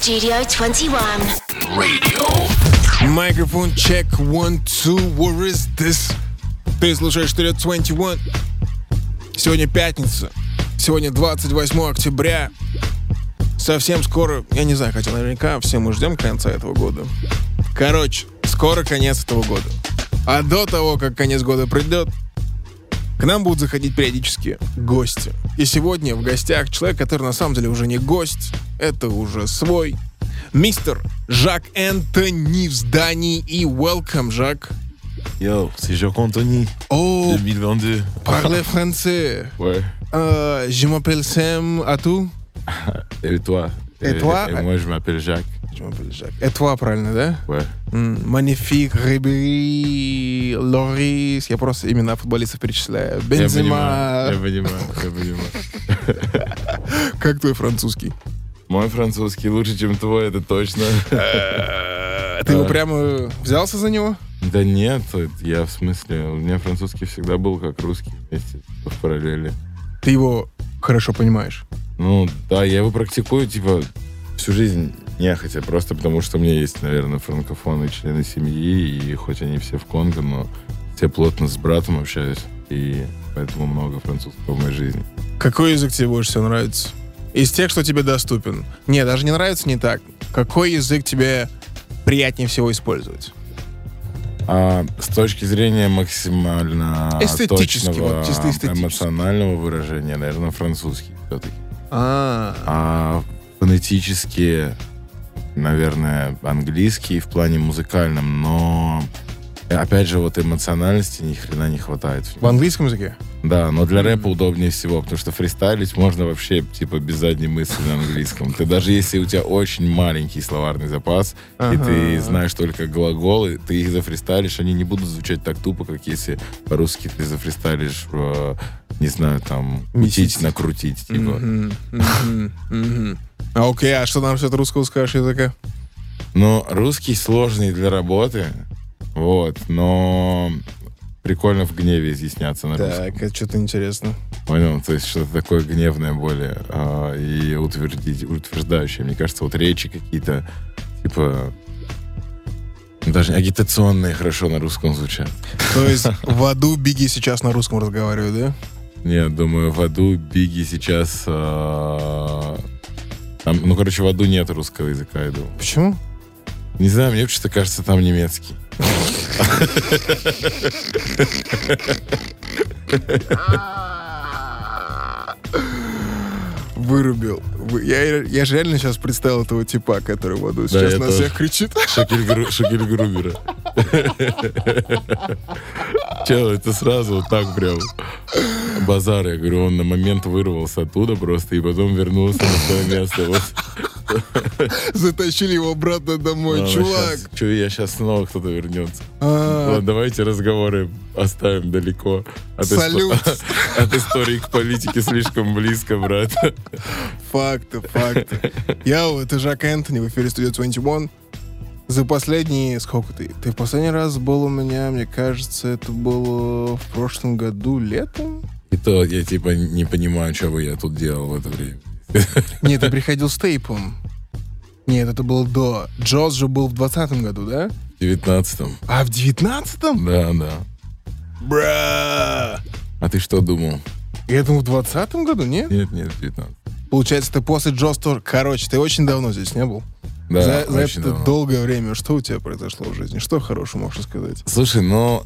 Studio 21. Микрофон check one two. Where is this? Ты слушаешь Studio 21. Сегодня пятница. Сегодня 28 октября. Совсем скоро, я не знаю, хотя наверняка все мы ждем конца этого года. Короче, скоро конец этого года. А до того, как конец года придет, к нам будут заходить периодически гости. И сегодня в гостях человек, который на самом деле уже не гость, это уже свой. Мистер Жак Энтони в здании и welcome, Жак. Yo, c'est Jacques Anthony, О, 2022. parle français. Ouais. Euh, je m'appelle Sam, à tout? Et toi Et toi Et moi, je m'appelle Jacques. Je m'appelle Жак. Et toi, правильно, да? Ouais. Манифик, Рибери, Лорис. Я просто имена футболистов перечисляю. Я Бензима. понимаю, я понимаю, я понимаю. Как твой французский? Мой французский лучше, чем твой, это точно. Ты его прямо взялся за него? Да нет, я в смысле, у меня французский всегда был как русский вместе, в параллели. Ты его хорошо понимаешь. Ну, да, я его практикую, типа, всю жизнь нехотя, просто потому что у меня есть, наверное, франкофонные члены семьи, и хоть они все в Конго, но все плотно с братом общаюсь, и поэтому много французского в моей жизни. Какой язык тебе больше всего нравится? Из тех, что тебе доступен. Не, даже не нравится не так. Какой язык тебе приятнее всего использовать? А с точки зрения максимально точного вот эмоционального выражения, наверное, французский все-таки. А, А фонетически, наверное, английский в плане музыкальном, но опять же, вот эмоциональности ни хрена не хватает. в английском языке? Да, но для рэпа удобнее всего, потому что фристайлить можно вообще, типа, без задней мысли на английском. Ты даже если у тебя очень маленький словарный запас, и ты Ага. знаешь только глаголы, ты их зафристайлишь, они не будут звучать так тупо, как если по-русски ты зафристайлишь, э, не знаю, там, мутить, накрутить, типа. А окей, а что нам насчет русского скажешь языка? Но русский сложный для работы, вот, но прикольно в гневе изъясняться на русском. Так, это что-то интересно. Понял? То есть что-то такое гневное более а, и утвердить, утверждающее. Мне кажется, вот речи какие-то, типа, даже агитационные хорошо на русском звучат. То есть в аду Биги сейчас на русском разговаривает, да? Нет, думаю, в аду Биги сейчас... а, там, ну, короче, в аду нет русского языка, я думаю. Почему? Не знаю, мне почему-то кажется, там немецкий. Вырубил. Вы- Я, я же реально сейчас представил этого типа, который в аду сейчас я на всех кричит. Гру- Шакель Грубера. Чел, это сразу вот так прям базар. Я говорю, он на момент вырвался оттуда просто и потом вернулся на свое место. Вот. Затащили его обратно домой. А, Чувак. Чё, я сейчас снова кто-то вернется. А, Ладно, давайте разговоры оставим далеко. Салют. от истории к политике слишком близко, брат. Факты, факты. Яу, это Жак Энтони в эфире Studio 21. За последние... Сколько ты? Ты в последний раз был у меня, мне кажется, это было в прошлом году летом? И то я типа не понимаю, что бы я тут делал в это время. Нет, ты приходил с тейпом. Нет, это было до. Джоз же был в 20 году, да? В 19-м. А в 19-м? Да, да. Бра! А ты что думал? Я думал, в 20 году, нет? Нет, нет, в 19 Получается, ты после Джоз тоже... Короче, ты очень давно здесь не был. Да, за за это давно. долгое время что у тебя произошло в жизни? Что хорошего можешь сказать? Слушай, ну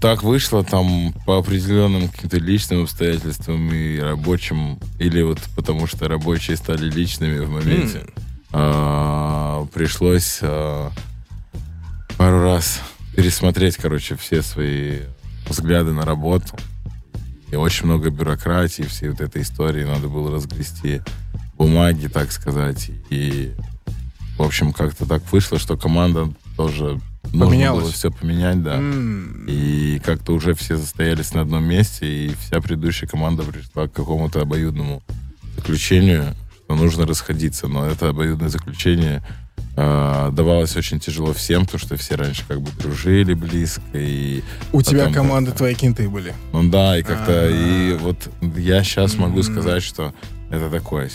так вышло там по определенным каким-то личным обстоятельствам и рабочим, или вот потому что рабочие стали личными в моменте. а, пришлось а, пару раз пересмотреть, короче, все свои взгляды на работу. И очень много бюрократии, всей вот этой истории надо было разгрести бумаги, так сказать. И, в общем, как-то так вышло, что команда тоже Поменялась. было все поменять, да. М, И как-то уже все застоялись на одном месте, и вся предыдущая команда пришла к какому-то обоюдному заключению, что нужно расходиться. Но это обоюдное заключение э, давалось очень тяжело всем, потому что все раньше как бы дружили близко. И У тебя команды как-то- твои кенты были. Ну да, и как-то... А. И вот я сейчас могу Мгм. сказать, что это такое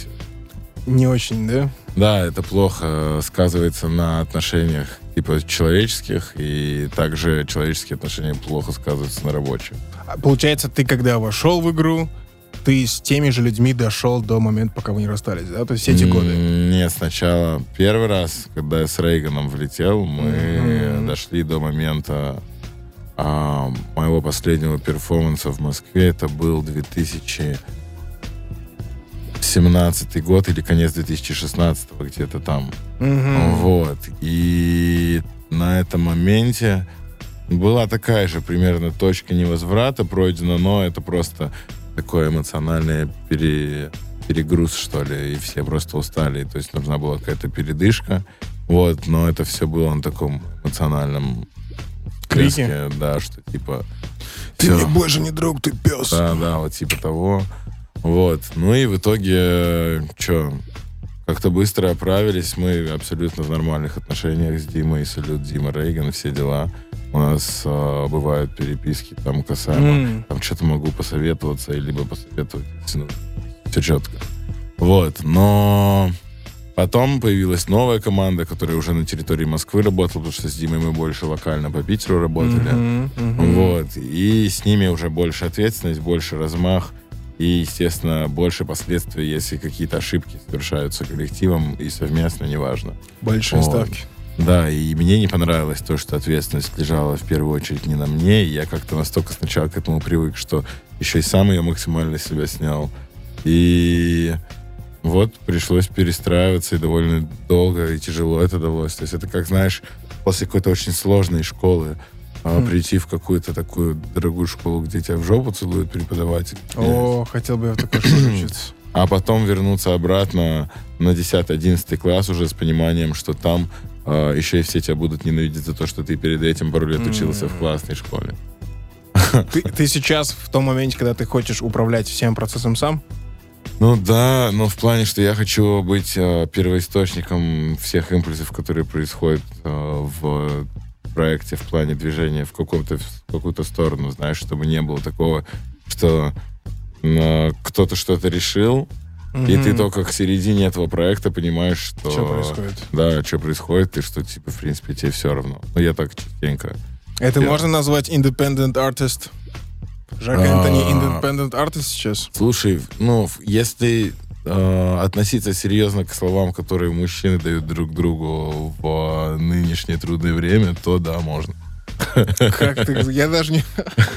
не очень, да? Да, это плохо сказывается на отношениях типа человеческих, и также человеческие отношения плохо сказываются на рабочих. А Получается, ты когда вошел в игру, ты с теми же людьми дошел до момента, пока вы не расстались, да? То есть все эти годы. Нет, сначала первый раз, когда я с Рейганом влетел, мы Мгм. дошли до момента а, моего последнего перформанса в Москве. Это был 2017 год или конец 2016 где-то там. Мгм. Вот. И на этом моменте была такая же примерно точка невозврата пройдена, но это просто такой эмоциональный пере- перегруз, что ли, и все просто устали. То есть нужна была какая-то передышка. Вот, но это все было на таком эмоциональном всплеске, Да, что типа... Ты всё. мне больше не друг, ты пес. Да, да, вот типа того. Вот. Ну и в итоге, что, как-то быстро оправились. Мы абсолютно в нормальных отношениях с Димой. Салют, Дима Рейган, все дела. У нас а, бывают переписки там касаемо... М. Там что-то могу посоветоваться, либо посоветовать. Ну, все четко. Вот. Но потом появилась новая команда, которая уже на территории Москвы работала, потому что с Димой мы больше локально по Питеру работали. Мгм, мгм. Вот. И с ними уже больше ответственность, больше размах. И, естественно, больше последствий, если какие-то ошибки совершаются коллективом и совместно, неважно. Большие Вот. ставки. Да, и мне не понравилось то, что ответственность лежала в первую очередь не на мне. И я как-то настолько сначала к этому привык, что еще и сам ее максимально себя снял. И вот пришлось перестраиваться, и довольно долго и тяжело это далось. То есть это как, знаешь, после какой-то очень сложной школы а, Хм. прийти в какую-то такую дорогую школу, где тебя в жопу целует преподаватель. О, хотел бы я в такой школе учиться. А потом вернуться обратно на 10-11 класс уже с пониманием, что там а, еще и все тебя будут ненавидеть за то, что ты перед этим пару лет учился в классной школе. Ты, ты сейчас в том моменте, когда ты хочешь управлять всем процессом сам? Ну да, но в плане, что я хочу быть э, первоисточником всех импульсов, которые происходят э, в проекте, в плане движения в, каком-то, в какую-то сторону, знаешь, чтобы не было такого, что э, кто-то что-то решил, и ты только к середине этого проекта понимаешь, что... Что происходит? Да, что происходит, и что, типа, в принципе, тебе все равно. Ну, я так частенько. Это Я- можно назвать independent artist? Жак А. Энтони independent artist сейчас? Слушай, ну, если э, относиться серьезно к словам, которые мужчины дают друг другу в нынешнее трудное время, то да, можно. Как ты? Я даже не...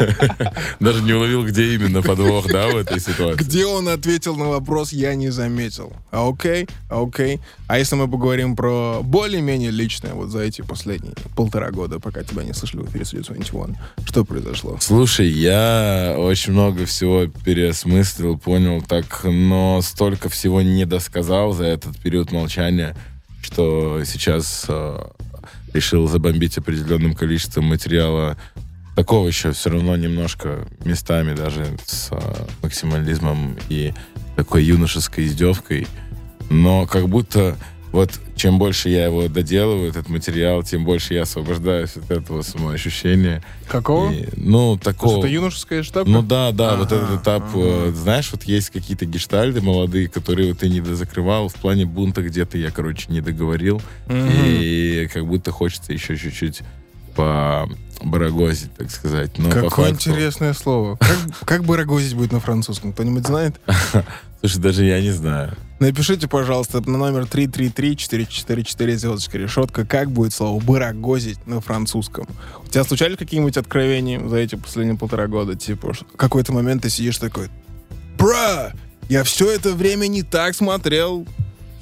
Даже не уловил, где именно подвох, да, в этой ситуации. Где он ответил на вопрос, я не заметил. А окей, а окей. А если мы поговорим про более-менее личное, вот за эти последние полтора года, пока тебя не слышали в эфире Studio 21, что произошло? Слушай, я очень много всего переосмыслил, понял так, но столько всего не досказал за этот период молчания, что сейчас э, решил забомбить определенным количеством материала такого еще все равно немножко местами даже с э, максимализмом и такой юношеской издевкой. Но как будто вот чем больше я его доделываю, этот материал, тем больше я освобождаюсь от этого самоощущения. Какого? И, ну, такого... это юношеская штака? Ну да, да, вот Ага, этот этап, ага. э, знаешь, вот есть какие-то гештальды молодые, которые вот ты не дозакрывал, в плане бунта где-то я, короче, не договорил, Мгм. и как будто хочется еще чуть-чуть по барагозить, так сказать. Но Какое факту- интересное слово. Как, как бы рогозить будет на французском? Кто-нибудь знает? Слушай, даже я не знаю. Напишите, пожалуйста, на номер 333-444 звездочка решетка, как будет слово «барагозить» на французском. У тебя случались какие-нибудь откровения за эти последние полтора года? Типа, что- в какой-то момент ты сидишь такой, «Бра! Я все это время не так смотрел!»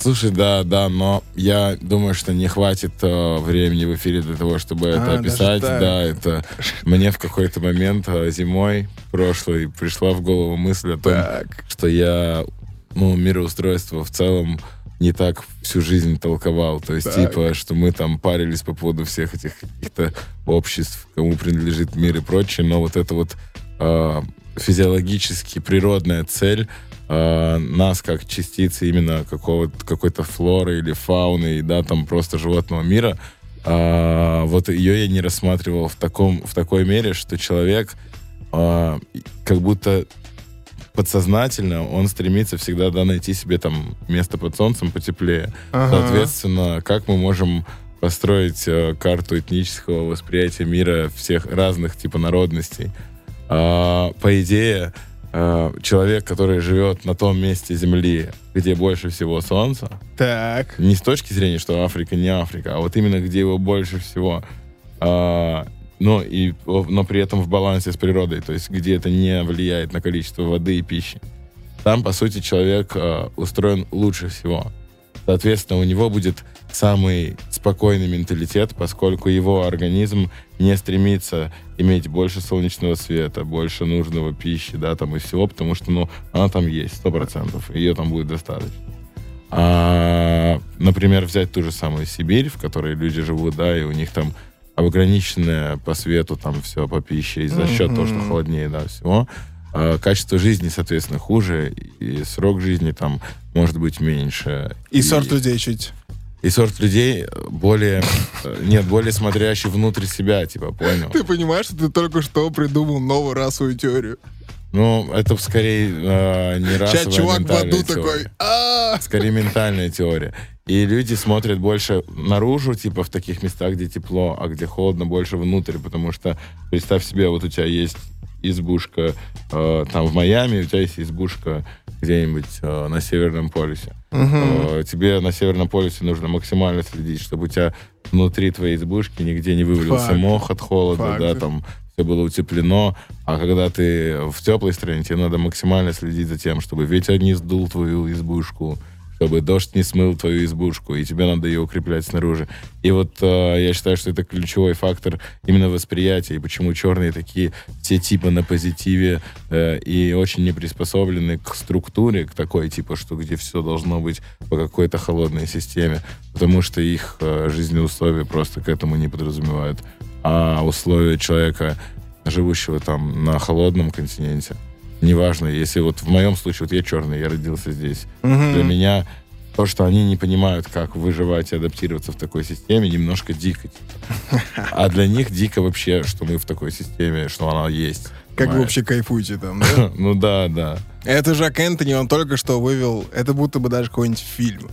Слушай, да, да, но я думаю, что не хватит э, времени в эфире для того, чтобы это А, даже описать. Да, это мне в какой-то момент э, зимой прошлой пришла в голову мысль о том, Так. что я, ну, мироустройство в целом не так всю жизнь толковал. То есть, Так. типа, что мы там парились по поводу всех этих каких-то обществ, кому принадлежит мир и прочее, но вот это вот э, физиологически природная цель э, нас как частицы именно какого-то, какой-то флоры или фауны, да, там просто животного мира, а, вот ее я не рассматривал в таком в такой мере, что человек а, как будто подсознательно он стремится всегда да, найти себе там место под солнцем потеплее. Ага. Соответственно, как мы можем построить э, карту этнического восприятия мира всех разных типа народностей? А, по идее, э, человек, который живет на том месте Земли, где больше всего солнца, Так. не с точки зрения, что Африка не Африка, а вот именно где его больше всего, а, но, и, но при этом в балансе с природой, то есть где это не влияет на количество воды и пищи. Там, по сути, человек а, устроен лучше всего. Соответственно, у него будет самый спокойный менталитет, поскольку его организм не стремится иметь больше солнечного света, больше нужного пищи, да, там и всего, потому что, ну, она там есть, сто процентов, ее там будет достаточно. А, например, взять ту же самую Сибирь, в которой люди живут, да, и у них там ограниченное по свету там все по пище, и за счет того, что холоднее, да, всего, а, качество жизни, соответственно, хуже, и срок жизни там может быть меньше. И, сорт людей чуть. И сорт людей более... э, Нет, более смотрящий внутрь себя, типа, понял? Ты понимаешь, что ты только что придумал новую расовую теорию? Ну, это скорее э, не расовая, Сейчас чувак в аду такой. «А, Скорее ментальная теория. И люди смотрят больше наружу, типа в таких местах, где тепло, а где холодно, больше внутрь, потому что представь себе, вот у тебя есть избушка э, там в Майами, у тебя есть избушка где-нибудь э, на Северном полюсе. Э, тебе на Северном полюсе нужно максимально следить, чтобы у тебя внутри твоей избушки нигде не вывалился Факт. мох от холода, Факт. да, там все было утеплено, а когда ты в теплой стране, тебе надо максимально следить за тем, чтобы ветер не сдул твою избушку, чтобы дождь не смыл твою избушку, и тебе надо ее укреплять снаружи. И вот э, я считаю, что это ключевой фактор именно восприятия, и почему черные такие все типа на позитиве э, и очень не приспособлены к структуре, к такой типа, что где все должно быть по какой-то холодной системе, потому что их э, жизненные условия просто к этому не подразумевают. А условия человека, живущего там на холодном континенте, неважно, если вот в моем случае, вот я черный, я родился здесь, для меня то, что они не понимают, как выживать и адаптироваться в такой системе, немножко дико. А для них дико вообще, что мы в такой системе, что она есть. Как вы понимаешь? вообще кайфуете там, да? Ну да, да. Это Жак Энтони, он только что вывел, это будто бы даже какой-нибудь фильм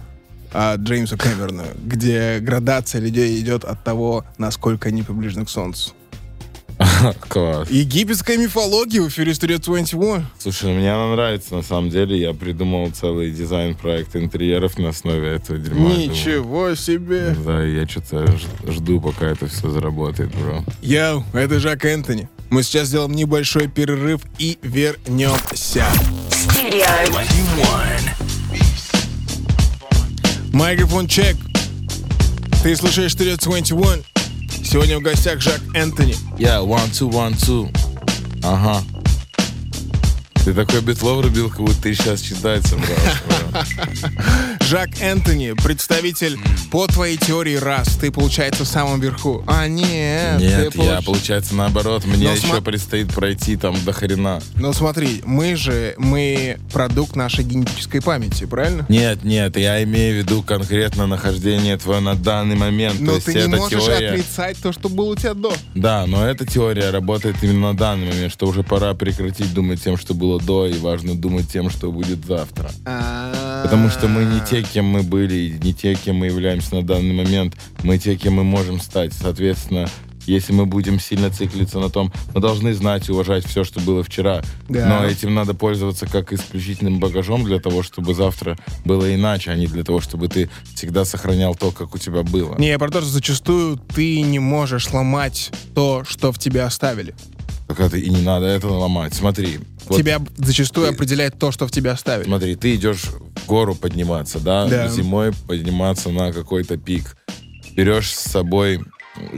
от Джеймса Кэмерона, где градация людей идет от того, насколько они приближены к Солнцу. Класс. Египетская мифология в эфире Studio 21. Слушай, мне она нравится, на самом деле. Я придумал целый дизайн-проект интерьеров на основе этого дерьма. Ничего себе. Да, я что-то жду, пока это все заработает, бро. Йоу, это Жак Энтони. Мы сейчас сделаем небольшой перерыв и вернемся. Studio Микрофон чек. Ты слушаешь Studio 21. Сегодня в гостях Жак Энтони. Я, one, two, one, two. Ага. Ты такой битло врубил, как будто ты сейчас читается, бро. Жак Энтони, представитель по твоей теории раз. Ты, получается, в самом верху. А, нет. Нет, я, получ- получается, наоборот. Мне Но еще сма- предстоит пройти там до хрена. Но смотри, мы же, мы продукт нашей генетической памяти, правильно? Нет, нет, я имею в виду конкретно нахождение твое на данный момент. То Но есть ты не можешь теория... отрицать то, что было у тебя до. Да, но эта теория работает именно на данный момент, что уже пора прекратить думать тем, что было до, и важно думать тем, что будет завтра. Потому что мы не те, кем мы были, не те, кем мы являемся на данный момент. Мы те, кем мы можем стать. Соответственно, если мы будем сильно циклиться на том, мы должны знать и уважать все, что было вчера. Да. Но этим надо пользоваться как исключительным багажом для того, чтобы завтра было иначе, а не для того, чтобы ты всегда сохранял то, как у тебя было. Не, я про то, что зачастую ты не можешь сломать то, что в тебе оставили. Так это и не надо это ломать. Смотри. Вот Тебя зачастую ты- определяет то, что в тебе оставили. Смотри, ты идешь в гору подниматься, да? Да. Зимой подниматься на какой-то пик. Берешь с собой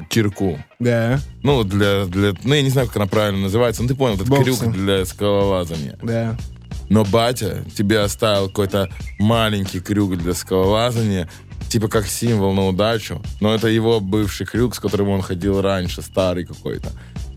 кирку. Да, Ну, для, для... Ну, я не знаю, как она правильно называется. Ну, ты понял, этот Боксы. крюк для скалолазания. да. Но батя тебе оставил какой-то маленький крюк для скалолазания, типа как символ на удачу. Но это его бывший крюк, с которым он ходил раньше, старый какой-то.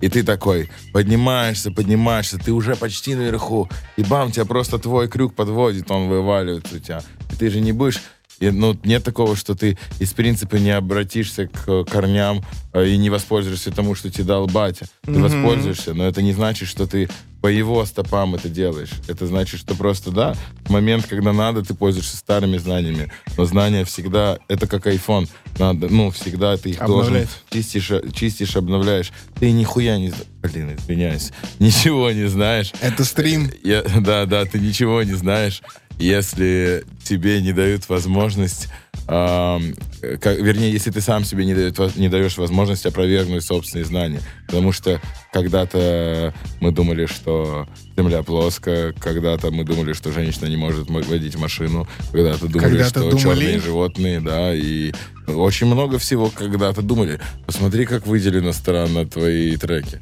И ты такой поднимаешься, поднимаешься, ты уже почти наверху. И бам, тебя просто твой крюк подводит, он вываливается у тебя. И ты же не будешь... и, ну, нет такого, что ты из принципа не обратишься к корням э, и не воспользуешься тому, что тебе дал батя. Ты воспользуешься, но это не значит, что ты по его стопам это делаешь. Это значит, что просто, да, в момент, когда надо, ты пользуешься старыми знаниями. Но знания всегда, это как iPhone. Надо, ну, всегда ты их Обновлять. должен чистишь, чистишь, обновляешь. Ты нихуя не... Блин, извиняюсь. Ничего не знаешь. Это стрим. Я- да, да, ты ничего не знаешь, если тебе не дают возможность, ам, как- вернее, если ты сам себе не, дает не даешь возможность опровергнуть собственные знания. Потому что когда-то мы думали, что Земля плоская, когда-то мы думали, что женщина не может мо- водить машину, когда-то думали, Когда-то что думали? черные животные, да, и очень много всего когда-то думали. Посмотри, как выделено странно твои треки.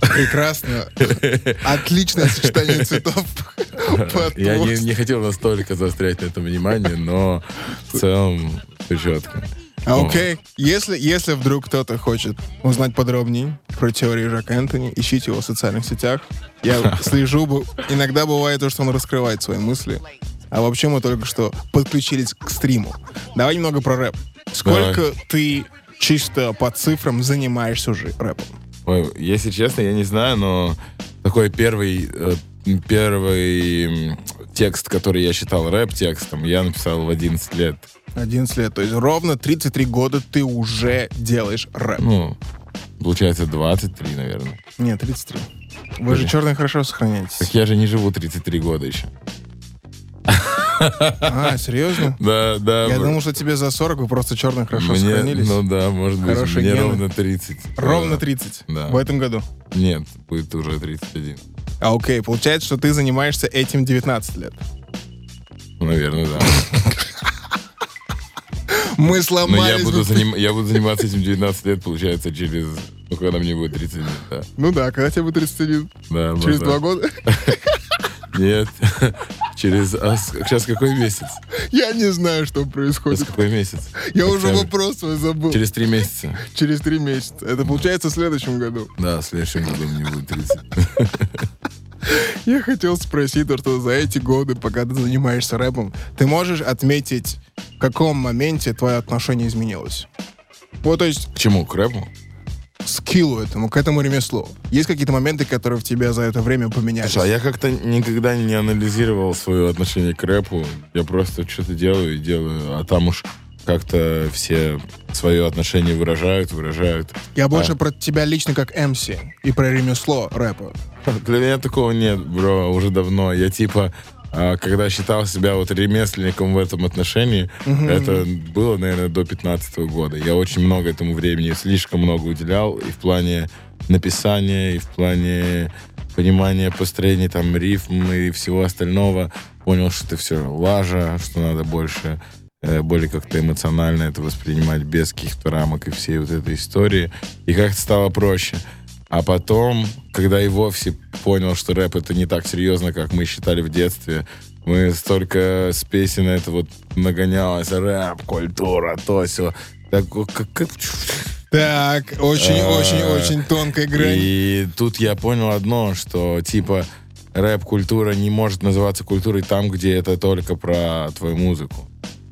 Прекрасно. Отличное сочетание цветов. Я не, не хотел настолько заострять на этом внимание, но в целом все четко. А, Окей. Если, если вдруг кто-то хочет узнать подробнее про теорию Жака Энтони, ищите его в социальных сетях. Я слежу, иногда бывает то, что он раскрывает свои мысли. А вообще мы только что подключились к стриму. Давай немного про рэп. Сколько ты чисто по цифрам занимаешься уже рэпом? Ой, если честно, я не знаю, но такой первый, э, первый текст, который я считал рэп-текстом, я написал в 11 лет. 11 лет. То есть ровно 33 года ты уже делаешь рэп. Ну, получается 23, наверное. Нет, 33. Вы же черные хорошо сохраняетесь. Так я же не живу 33 года еще. А, серьезно? Да, да. Я думал, что тебе за 40, вы просто черные хорошо мне, сохранились. ну да, может быть, мне гены. ровно 30. Ровно Да. 30 Да. в этом году. Нет, будет уже 31. А окей, получается, что ты занимаешься этим 19 лет. Наверное, да. Мы Но я сломались. буду, заним- я буду заниматься этим 19 лет, получается, через... Ну, когда мне будет 30 лет, да. Ну да, когда тебе будет 31? да Через два года? Нет. Через... А сейчас какой месяц? Я не знаю, что Сейчас происходит. какой месяц? Я уже вопрос свой забыл. Через три месяца. Через три месяца. Это получается в следующем году. Да, в следующем году мне будет 30. Я хотел спросить, то, что за эти годы, пока ты занимаешься рэпом, ты можешь отметить, в каком моменте твое отношение изменилось? Вот, то есть, К чему? К рэпу? Скиллу этому, к этому ремеслу. Есть какие-то моменты, которые в тебя за это время поменялись? Слушай, а я как-то никогда не анализировал свое отношение к рэпу. Я просто что-то делаю и делаю, а там уж как-то все свое отношение выражают, выражают. Я больше А. про тебя лично как МС и про ремесло рэпа. Для меня такого нет, бро, уже давно. Я типа, когда считал себя вот ремесленником в этом отношении, это было, наверное, до 15 года. Я очень много этому времени, слишком много уделял и в плане написания, и в плане понимания построения там рифм и всего остального. Понял, что это все лажа, что надо больше э, более как-то эмоционально это воспринимать без каких-то рамок и всей вот этой истории. И как-то стало проще. А потом, когда и вовсе понял, что рэп это не так серьезно, как мы считали в детстве, мы столько с песен это вот нагонялось, рэп, культура, то все. Так, как, Так, А, очень-очень-очень тонкая грань. И тут я понял одно, что типа рэп-культура не может называться культурой там, где это только про твою музыку.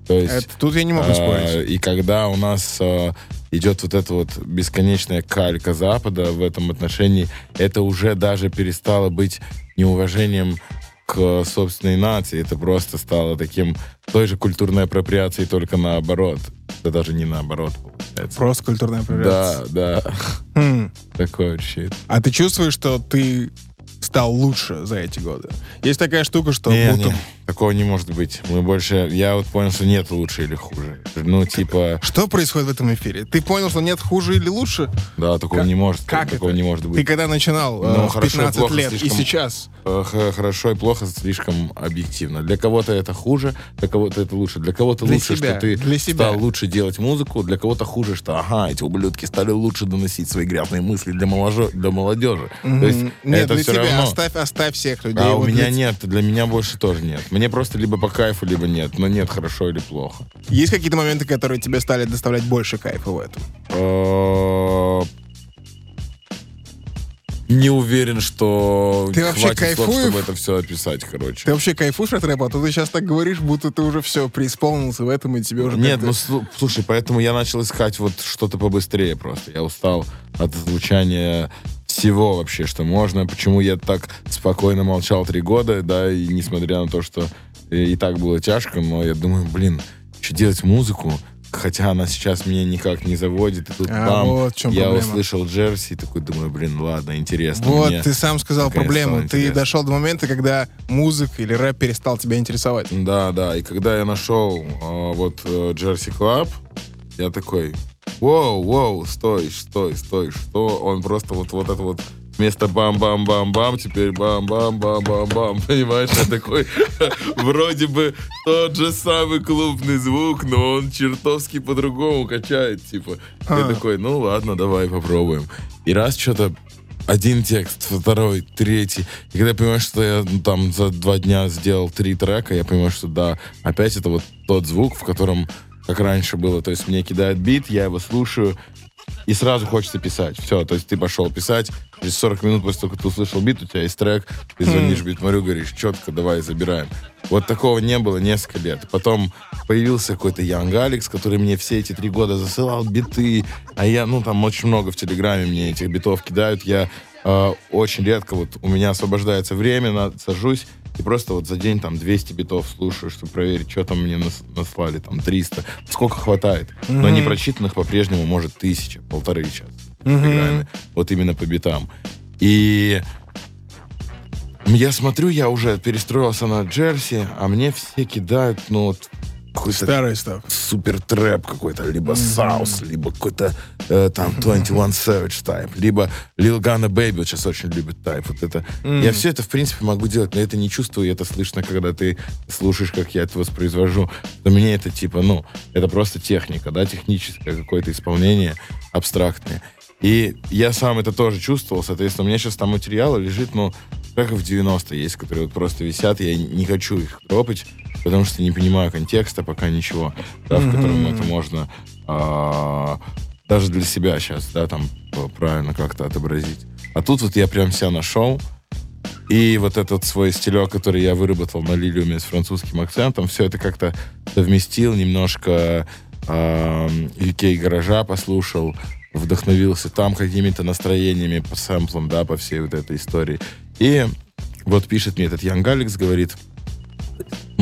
То есть Это, тут я не могу а, спорить. И когда у нас а, идет вот эта вот бесконечная калька Запада в этом отношении, это уже даже перестало быть неуважением к собственной нации. Это просто стало таким той же культурной апроприацией, только наоборот. Это даже не наоборот получается. Просто культурная апроприация. Да, да. Хм. Такое щит. А ты чувствуешь, что ты стал лучше за эти годы? Есть такая штука, что Не, будто... не, такого не может быть. Мы больше... Я вот понял, что нет лучше или хуже. Ну, типа... Что происходит в этом эфире? Ты понял, что нет хуже или лучше? Да, такого Как- не может. как такого это? не может быть. Ты когда начинал э, Ну, в хорошо и 15 плохо лет и слишком- сейчас? Э, Хорошо и плохо слишком объективно. Для кого-то это хуже, для кого-то это лучше. Для кого-то Для лучше, себя, что ты для себя. стал лучше делать музыку, для кого-то хуже, что ага, эти ублюдки стали лучше доносить свои грязные мысли для, моложо- для молодежи. То есть. Нет, это для все тебя равно. оставь, оставь всех людей. А у меня для- нет, для меня больше тоже нет. Мне просто либо по кайфу, либо нет. Но нет, хорошо или плохо. Есть какие-то моменты, которые тебе стали доставлять больше кайфа в этом? Э, Не уверен, что Ты вообще хватит слов, кайфуешь? чтобы это все описать, короче. Ты вообще кайфуешь от рэпа? А то ты сейчас так говоришь, будто ты уже все преисполнился в этом, и тебе уже... Нет, ну слу- слушай, поэтому я начал искать вот что-то побыстрее просто. Я устал от звучания всего вообще, что можно. Почему я так спокойно молчал три года, да, и несмотря на то, что и так было тяжко, но я думаю, блин, что делать музыку, хотя она сейчас меня никак не заводит, и тут А, бам, вот я проблема. услышал Джерси, и такой думаю, блин, ладно, интересно. Вот, мне. ты сам сказал проблему. Ты дошел до момента, когда музыка или рэп перестал тебя интересовать. Да, да, и когда я нашел э, вот Jersey Club, я такой, воу, воу, стой, стой, стой, что? Он просто вот, вот это вот вместо бам-бам-бам-бам, теперь бам-бам-бам-бам-бам, понимаешь? Я такой, вроде бы тот же самый клубный звук, но он чертовски по-другому качает, типа. Я А. такой, ну ладно, давай попробуем. И раз что-то один текст, второй, третий. И когда я понимаю, что я ну, там за два дня сделал три трека, я понимаю, что да, опять это вот тот звук, в котором как раньше было. То есть мне кидают бит, я его слушаю, и сразу хочется писать. Все, то есть ты пошел писать, через 40 минут после того, как ты услышал бит, у тебя есть трек, ты звонишь битмарю, говоришь, четко, давай, забираем. Вот такого не было несколько лет. Потом появился какой-то Янг Алекс, который мне все эти три года засылал биты, а я, ну, там очень много в Телеграме мне этих битов кидают, я э, очень редко, вот у меня освобождается время, на- сажусь, и просто вот за день там 200 битов слушаю, чтобы проверить, что там мне нас- наслали, там 300, сколько хватает. Но не прочитанных по-прежнему может тысяча, полторы сейчас Телеграме. Вот именно по битам. И я смотрю, я уже перестроился на Джерси, а мне все кидают, ну, вот какой-то Старый став. супер трэп какой-то, либо саус, либо какой-то э, там 21 Savage type, либо Lil Gunna Baby вот сейчас очень любит type. Вот это. Я все это, в принципе, могу делать, но это не чувствую, и это слышно, когда ты слушаешь, как я это воспроизвожу. Но мне это типа, ну, это просто техника, да, техническое какое-то исполнение абстрактное. И я сам это тоже чувствовал, соответственно, у меня сейчас там материалы лежит, ну, как и в 90 есть, которые вот просто висят, я не хочу их дропать, потому что не понимаю контекста пока ничего, да, в котором это можно а, даже для себя сейчас, да, там правильно как-то отобразить. А тут вот я прям себя нашел, и вот этот свой стилек, который я выработал на лилиуме с французским акцентом, все это как-то совместил, немножко а, UK гаража послушал, вдохновился там какими-то настроениями по сэмплам, да, по всей вот этой истории. И вот пишет мне этот Янг Алекс, говорит,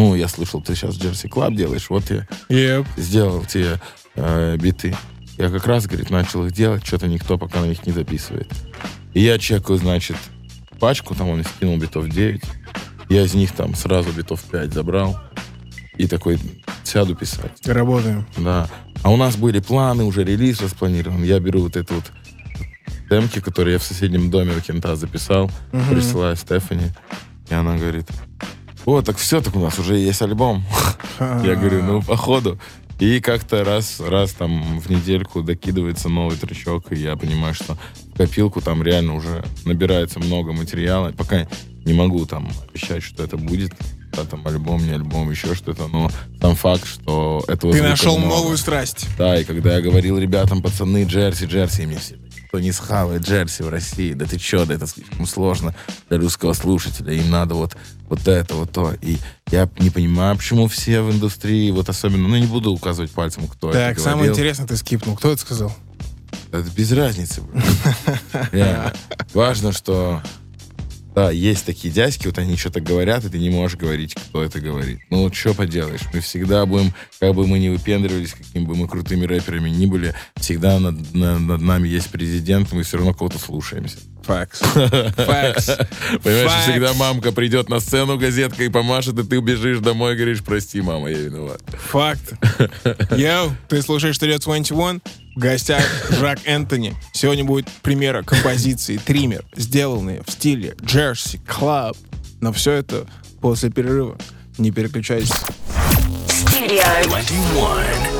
ну, я слышал, ты сейчас Jersey Club делаешь, вот я Yep. сделал те э, биты. Я как раз, говорит, начал их делать, что-то никто пока на них не записывает. И я чекаю, значит, пачку, там он скинул битов 9. Я из них там сразу битов 5 забрал. И такой, сяду писать. Работаем. Да. А у нас были планы, уже релиз распланирован. Я беру вот это вот темки, которые я в соседнем доме у Кента записал, присылаю Стефани. И она говорит, о, так все, так у нас уже есть альбом. Я говорю, ну, походу. И как-то раз, раз там в недельку докидывается новый тречок, и я понимаю, что в копилку там реально уже набирается много материала. Пока не могу там обещать, что это будет. Да, там альбом, не альбом, еще что-то. Но сам факт, что этого Ты нашел много. новую страсть. Да, и когда я говорил ребятам, пацаны, Джерси, Джерси, и мне все, кто не схавает Джерси в России, да ты чё, да это слишком сложно для русского слушателя, им надо вот, вот это, вот то. И я не понимаю, почему все в индустрии, вот особенно, ну не буду указывать пальцем, кто Так, это самое интересное ты скипнул. Кто это сказал? Это без разницы. Важно, что да, есть такие дядьки, вот они что-то говорят, и ты не можешь говорить, кто это говорит. Ну, вот что поделаешь, мы всегда будем, как бы мы не выпендривались, какими бы мы крутыми рэперами ни были, всегда над, на- над нами есть президент, мы все равно кого-то слушаемся. Факс. Факс. Понимаешь, Facts. всегда мамка придет на сцену газеткой помашет, и ты убежишь домой и говоришь, прости, мама, я виноват. Факт. Йоу, ты слушаешь Studio 21? В гостях Жак Энтони. Сегодня будет примера композиции «Триммер», сделанные в стиле Jersey Club. Но все это после перерыва. Не переключайся. Studio 21.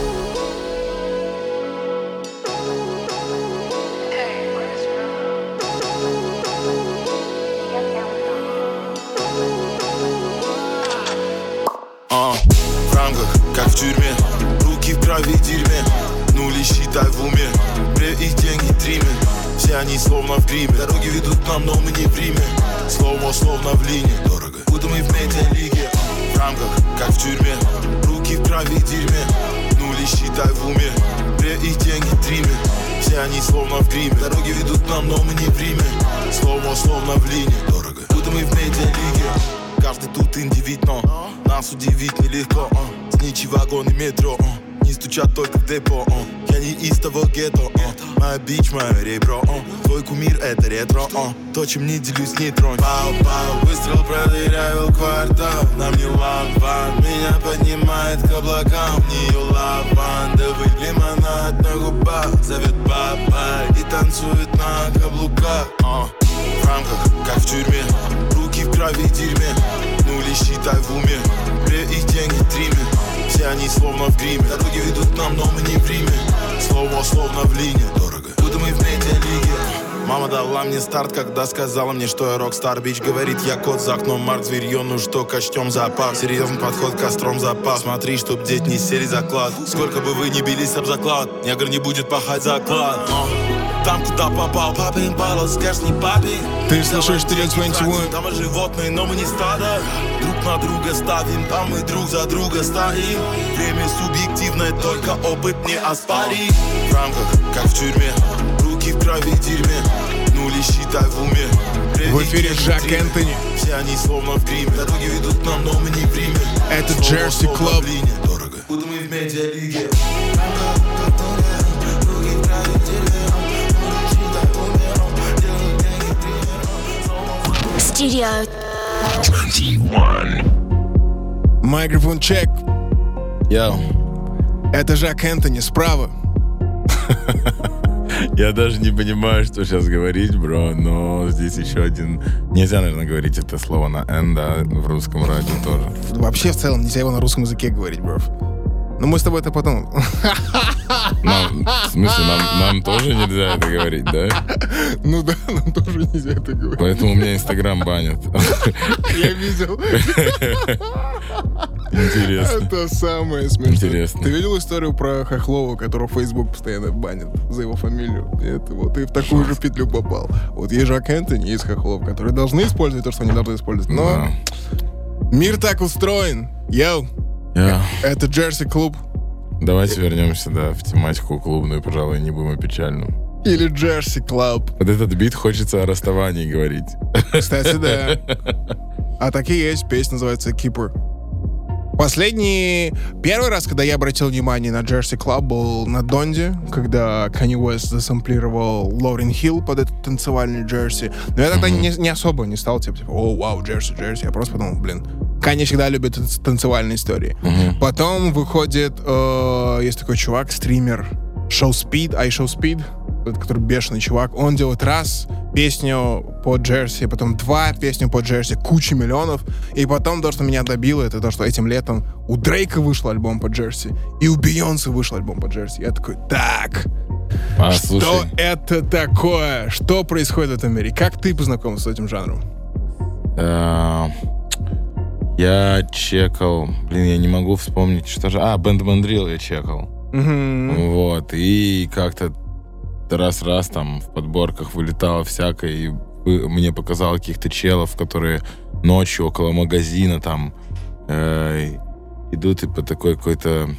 Как в тюрьме. Руки в крови дерьме. Нули считай в уме. Бре их деньги триме. Все они словно в гриме. Дороги ведут нам, но мы не в Риме. Слово словно в линии Дорого. Будто мы в медиалиге В рамках, как в тюрьме. Руки в крови дерьме. Нули считай в уме. Бре их деньги триме. Все они словно в гриме. Дороги ведут нам, но мы не в Риме. Слово словно в линии Дорого. Будто мы в медиалиге Каждый тут индивид, но Нас удивить нелегко а. Сничий вагон и метро а не стучат только в депо он. Я не из того гетто. Моя бич, мое ребро. Твой кумир это ретро. То, чем не делюсь, не тронь Пау, пау, выстрел проверяю квартал Нам не лампа, меня поднимает к облакам Не лавандовый лимонад на губах Зовет папа и танцует на каблуках. В рамках, как в тюрьме В крови дерьме Нули считай в уме Бре их деньги триме все они словно в гриме Дороги ведут нам, но мы не в Риме Слово словно в линии Дорого Будто мы в медиалиге Мама дала мне старт, когда сказала мне, что я рок-стар. Бич говорит, я кот за окном, Марк зверье, ну что, костюм запас. Серьезный подход, костром запас. Смотри, чтоб дети не сели заклад Сколько бы вы ни бились об заклад Негр не будет пахать заклад. Но там, куда попал, папин балл, скажешь не папе Ты слушаешь 421 Там мы животные, но мы не стадо. Друг на друга ставим, там мы друг за друга стоим. Время субъективное, только опыт не оспорим В рамках, как в тюрьме Руки в крови дерьме. Нули считай в уме. В эфире Жак Энтони. Все они словно в гриме. Дороги ведут нам, но мы не в Риме Это в линии. Дорого. Будто мы в медиалиге Studio Микрофон чек. Я, Это Жак Энтони справа. я даже не понимаю, что сейчас говорить, бро, но здесь еще один... Нельзя, наверное, говорить это слово на «н», да, в русском радио тоже. Вообще, в целом, нельзя его на русском языке говорить, бро. Но мы с тобой это потом. Нам, в смысле, нам, нам тоже нельзя это говорить, да? Ну да, нам тоже нельзя это говорить. Поэтому у меня Инстаграм банят. Я видел. Интересно. Это самое смешное. Интересно. Ты видел историю про Хохлова, которого Facebook постоянно банит за его фамилию? Это вот ты в такую же петлю попал. Вот есть Жак Энтони, есть Хохлов, которые должны использовать то, что они должны использовать. Но Да. мир так устроен. Йоу, Я- это Джерси Клуб Давайте вернемся, да, в тематику клубную, пожалуй, не будем о печальном. или Jersey Club. Вот этот бит хочется о расставании говорить. Кстати, да. А такие есть. Песня называется Keeper. Последний... Первый раз, когда я обратил внимание на Jersey Club, был на Донде, когда Kanye West засамплировал Лорен Хилл под этот танцевальный Джерси. Но я тогда не, не особо не стал, типа, типа, о, вау, Jersey, Jersey. Я просто подумал, блин, Kanye всегда любит танц- танцевальные истории. Потом выходит, э, есть такой чувак, стример, Show Speed, I Show Speed, который бешеный чувак, он делает раз песню по Джерси, потом два песню по Джерси, куча миллионов, и потом то, что меня добило, это то, что этим летом у Дрейка вышел альбом по Джерси, и у Бейонсе вышел альбом по Джерси. Я такой, так, А, что слушай, это такое? Что происходит в этом мире? Как ты познакомился с этим жанром? э, я чекал, блин, я не могу вспомнить, что же... А, Бэнд Мандрил я чекал. Вот, и как-то раз-раз там в подборках вылетало всякое, и мне показало каких-то челов, которые ночью около магазина там э, идут и по такой какой-то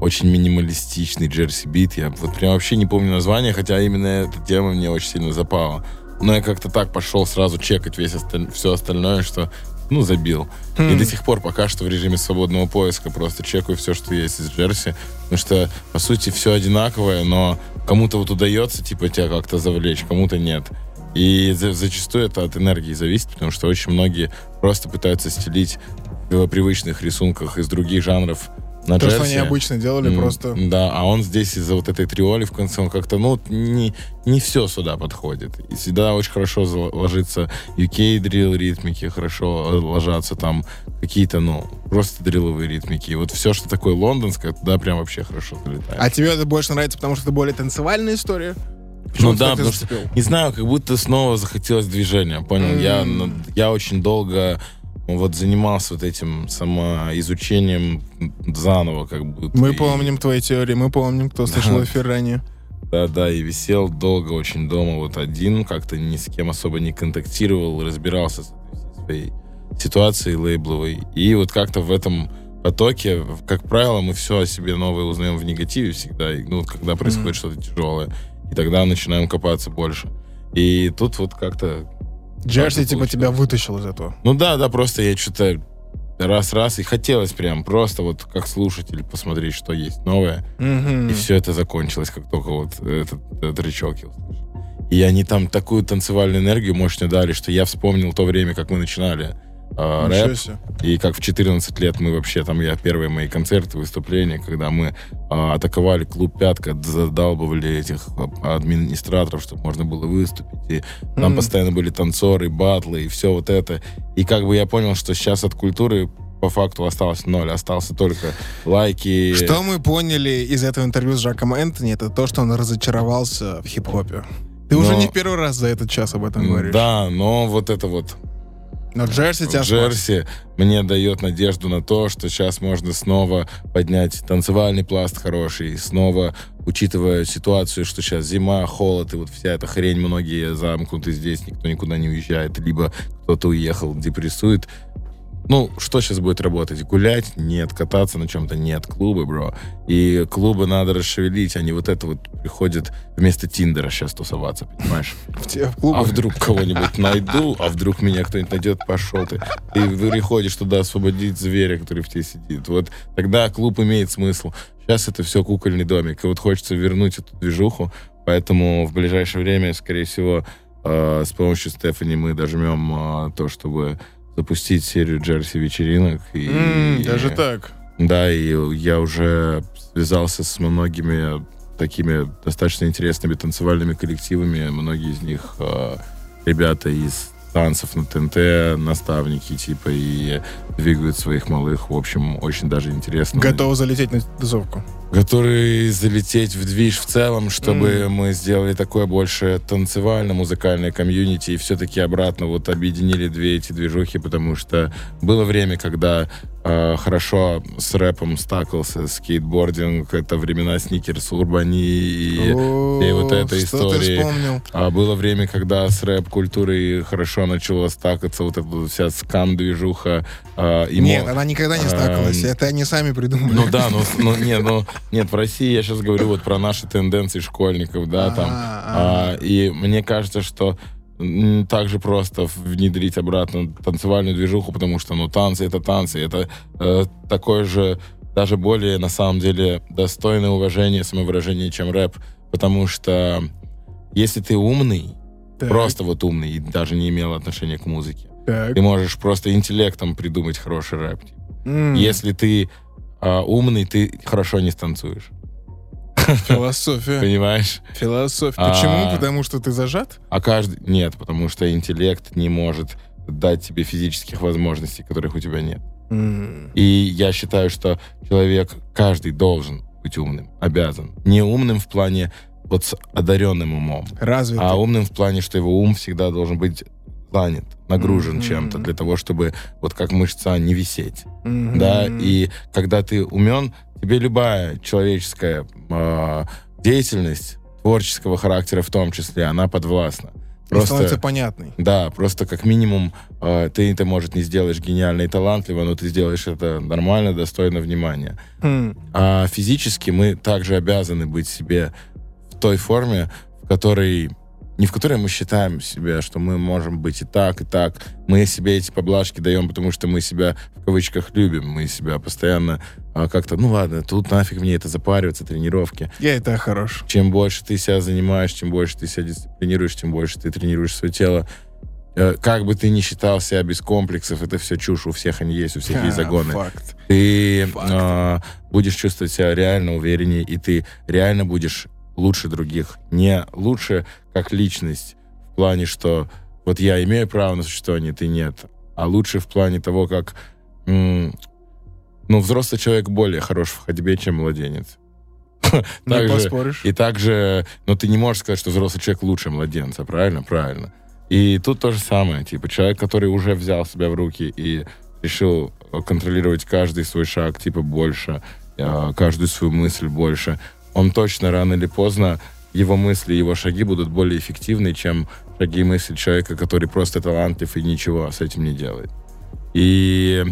очень минималистичный джерси бит. Я вот прям вообще не помню название, хотя именно эта тема мне очень сильно запала. Но я как-то так пошел сразу чекать весь осталь... все остальное, что ну, забил. И до сих пор пока что в режиме свободного поиска просто чекаю все, что есть из Джерси. Потому что, по сути, все одинаковое, но кому-то вот удается, типа, тебя как-то завлечь, кому-то нет. И за- зачастую это от энергии зависит, потому что очень многие просто пытаются стелить в привычных рисунках из других жанров на То, что Джерси. они обычно делали, М, просто... Да, а он здесь из-за вот этой триоли в конце, он как-то, ну, не, не все сюда подходит. И всегда очень хорошо ложится UK дрил ритмики, хорошо э, ложатся там какие-то, ну, просто дриловые ритмики. И вот все, что такое лондонское, туда прям вообще хорошо залетает. А тебе это больше нравится, потому что это более танцевальная история? Почему Ну да, потому что, не знаю, как будто снова захотелось движения, понял? Я, М. ну, я очень долго вот занимался вот этим самоизучением заново, как будто. Мы И- помним твои теории, мы помним, кто слышал эфир ранее. Да, да, и висел долго очень дома вот один, как-то ни с кем особо не контактировал, разбирался с своей ситуацией лейбловой. И вот как-то в этом потоке, как правило, мы все о себе новое узнаем в негативе всегда, и, ну, вот когда происходит что-то тяжелое. И тогда начинаем копаться больше. И тут вот как-то... Джерси типа получилось. тебя вытащил из этого. Ну да, да, просто я что-то раз-раз, и хотелось прям просто вот как слушатель посмотреть, что есть новое. Мгм. И все это закончилось, как только вот этот, этот рычаг я услышал. И они там такую танцевальную энергию мощную дали, что я вспомнил то время, как мы начинали э, Ничего рэп. себе. И как в 14 лет мы вообще, там я первые мои концерты, выступления, когда мы а, атаковали клуб «Пятка», задалбывали этих а, администраторов, чтобы можно было выступить. И там Мгм. постоянно были танцоры, батлы и все вот это. И как бы я понял, что сейчас от культуры по факту осталось ноль. Остался только лайки. Что мы поняли из этого интервью с Жаком Энтони, это то, что он разочаровался в хип-хопе. Ты уже Но- не в первый раз за этот час об этом говоришь. Да, но вот это вот Но Джерси тебя спас. Джерси мне дает надежду на то, что сейчас можно снова поднять танцевальный пласт хороший, снова учитывая ситуацию, что сейчас зима, холод и вот вся эта хрень, многие замкнуты здесь, никто никуда не уезжает, либо кто-то уехал, депрессует. Ну, что сейчас будет работать? Гулять? Нет. Кататься на чем-то? Нет. Клубы, бро. И клубы надо расшевелить, а не вот это вот приходит вместо Тиндера сейчас тусоваться, понимаешь? А вдруг кого-нибудь найду, а вдруг меня кто-нибудь найдет, пошел ты. Ты приходишь туда освободить зверя, который в тебе сидит. Вот тогда клуб имеет смысл. Сейчас это все кукольный домик. И вот хочется вернуть эту движуху, поэтому в ближайшее время, скорее всего, э, с помощью Стефани мы дожмем э, то, чтобы запустить серию Джерси вечеринок. И, М, Даже так. да, и я уже связался с многими такими достаточно интересными танцевальными коллективами. Многие из них э, ребята из танцев на ТНТ, наставники типа, и двигают своих малых. В общем, очень даже интересно. Готовы залететь на тусовку. Которые залететь в движ в целом, чтобы Мгм. мы сделали такое больше танцевально-музыкальное комьюнити и все-таки обратно вот объединили две эти движухи, потому что было время, когда э, хорошо с рэпом стакался скейтбординг, это времена сникерс, урбани и О, и вот истории. вспомнил? а было время, когда с рэп-культурой хорошо начала стакаться вот эта вот вся скам-движуха. а, и Нет, она никогда не стакалась. Эм, Это они сами придумали. Ну да, ну, ну, не, ну, нет, в России я сейчас говорю вот про наши тенденции школьников, да, там. А, А, и мне кажется, что так же просто внедрить обратно танцевальную движуху, потому что, ну, танцы — это танцы, это э, такое же, даже более, на самом деле, достойное уважение, самовыражение, чем рэп, потому что если ты умный, Так, просто вот умный и даже не имел отношения к музыке, так. ты можешь просто интеллектом придумать хороший рэп. М, Если ты а, умный, ты хорошо не станцуешь. Философия. Понимаешь? Философия. А. Почему? Потому что ты зажат? А каждый... Нет, потому что интеллект не может дать тебе физических возможностей, которых у тебя нет. И я считаю, что человек, каждый должен быть умным, обязан. Не умным в плане вот с одаренным умом, Разве а умным в плане, что его ум всегда должен быть занят, нагружен Мгм. чем-то, для того, чтобы вот как мышца не висеть. Мгм. да, и когда ты умен, тебе любая человеческая а, деятельность творческого характера в том числе, она подвластна. И становится понятной. Да, просто как минимум э, ты это, может, не сделаешь гениально и талантливо, но ты сделаешь это нормально, достойно внимания. М, А физически мы также обязаны быть себе в той форме, в которой не в которой мы считаем себя, что мы можем быть и так, и так. Мы себе эти поблажки даем, потому что мы себя в кавычках любим. Мы себя постоянно а, как-то, ну ладно, тут нафиг мне это запариваться, тренировки. Я и так хорош. Чем больше ты себя занимаешь, чем больше ты себя дисциплинируешь, тем больше ты тренируешь свое тело. Э, Как бы ты ни считал себя без комплексов, это все чушь, у всех они есть, у всех есть А, загоны Факт. ты Факт. а, будешь чувствовать себя реально увереннее, и ты реально будешь лучше других. Не лучше как личность в плане, что вот я имею право на существование, ты нет. А лучше в плане того, как ну, взрослый человек более хорош в ходьбе, чем младенец. Не Также- поспоришь. и также, но ты не можешь сказать, что взрослый человек лучше младенца, правильно? Правильно. И тут то же самое, типа, человек, который уже взял себя в руки и решил э, контролировать каждый свой шаг, типа, больше, э, каждую свою мысль больше, он точно рано или поздно, его мысли, его шаги будут более эффективны, чем шаги и мысли человека, который просто талантлив и ничего с этим не делает. И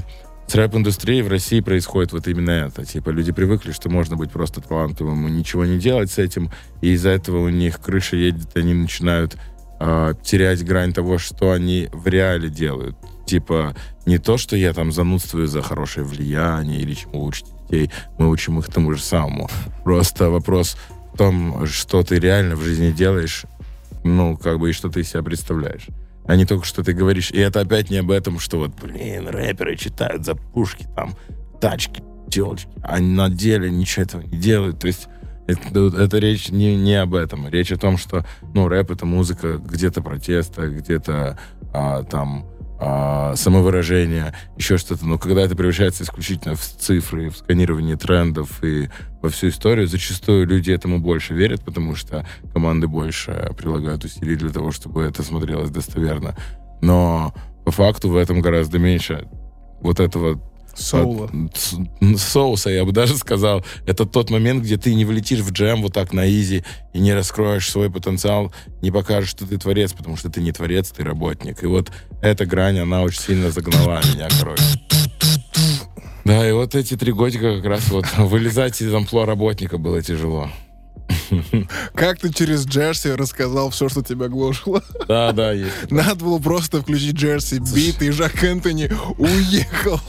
с рэп-индустрией в России происходит вот именно это. Типа люди привыкли, что можно быть просто талантливым и ничего не делать с этим, и из-за этого у них крыша едет, они начинают э, терять грань того, что они в реале делают. Типа не то, что я там занудствую за хорошее влияние или чему учить детей, мы учим их тому же самому. Просто вопрос в том, что ты реально в жизни делаешь, ну, как бы, и что ты из себя представляешь а не только что ты говоришь. И это опять не об этом, что вот, блин, рэперы читают за пушки, там, тачки, телочки, а на деле ничего этого не делают. То есть это, это речь не, не об этом. Речь о том, что, ну, рэп — это музыка где-то протеста, где-то а, там а, самовыражение, еще что-то. Но когда это превращается исключительно в цифры, в сканирование трендов и во всю историю, зачастую люди этому больше верят, потому что команды больше прилагают усилий для того, чтобы это смотрелось достоверно. Но по факту в этом гораздо меньше вот этого Соула. Соуса, я бы даже сказал. Это тот момент, где ты не влетишь в джем вот так на изи и не раскроешь свой потенциал, не покажешь, что ты творец, потому что ты не творец, ты работник. И вот эта грань, она очень сильно загнала меня, короче. Да, и вот эти три годика как раз вот вылезать из амплуа работника было тяжело. Как ты через Джерси рассказал все, что тебя гложило? Да, да, есть. Надо было просто включить Джерси бит, и Жак Энтони уехал.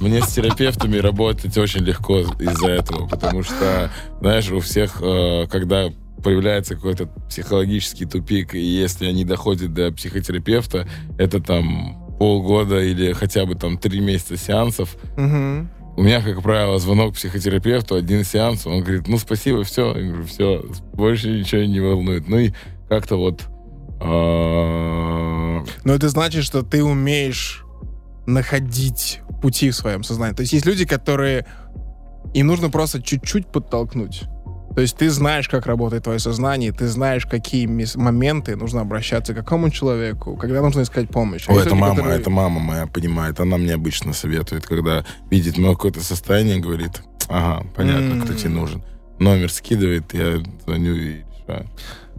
Мне с терапевтами работать очень легко из-за этого, потому что, знаешь, у всех, э, когда появляется какой-то психологический тупик, и если они доходят до психотерапевта, это там полгода или хотя бы там три месяца сеансов. Угу. У меня, как правило, звонок психотерапевту, один сеанс, он говорит, ну, спасибо, все. Я говорю, все, больше ничего не волнует. Ну и как-то вот... А, Но это значит, что ты умеешь находить пути в своем сознании. То есть есть люди, которые... Им нужно просто чуть-чуть подтолкнуть. То есть ты знаешь, как работает твое сознание, ты знаешь, какие моменты нужно обращаться к какому человеку, когда нужно искать помощь. О, это мама, которые... это мама моя понимает. Она мне обычно советует, когда видит мое какое-то состояние, говорит, ага, понятно, mm. кто тебе нужен. Номер скидывает, я звоню и решаю.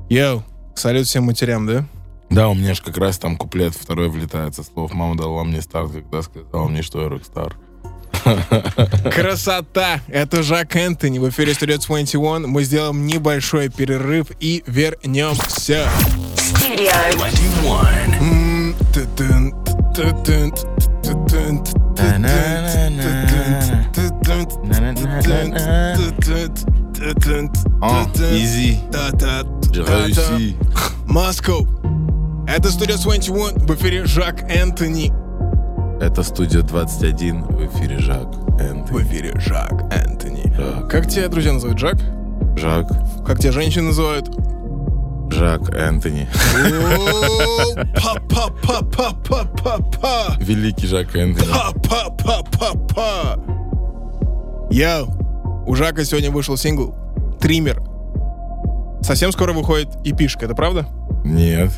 Йоу, салют всем матерям, да? Да, у меня же как раз там куплет второй влетает со слов «Мама дала мне старт, когда сказала мне, что я рок-стар». Красота! Это Жак Энтони в эфире Studio 21. Мы сделаем небольшой перерыв и вернемся. Studio 21. Easy. J'ai réussi. Moscow. Это Studio 21 в эфире Жак Энтони. Это студия 21, в эфире Жак Энтони. В эфире Жак Энтони. Жак. Как тебя друзья называют? Жак? Жак. Как тебя женщины называют? Жак Энтони. Па-па-па-па-па-па-па. Великий Жак Энтони. Па-па-па-па-па. Йоу, у Жака сегодня вышел сингл «Триммер». Совсем скоро выходит и пишка, это правда? Нет.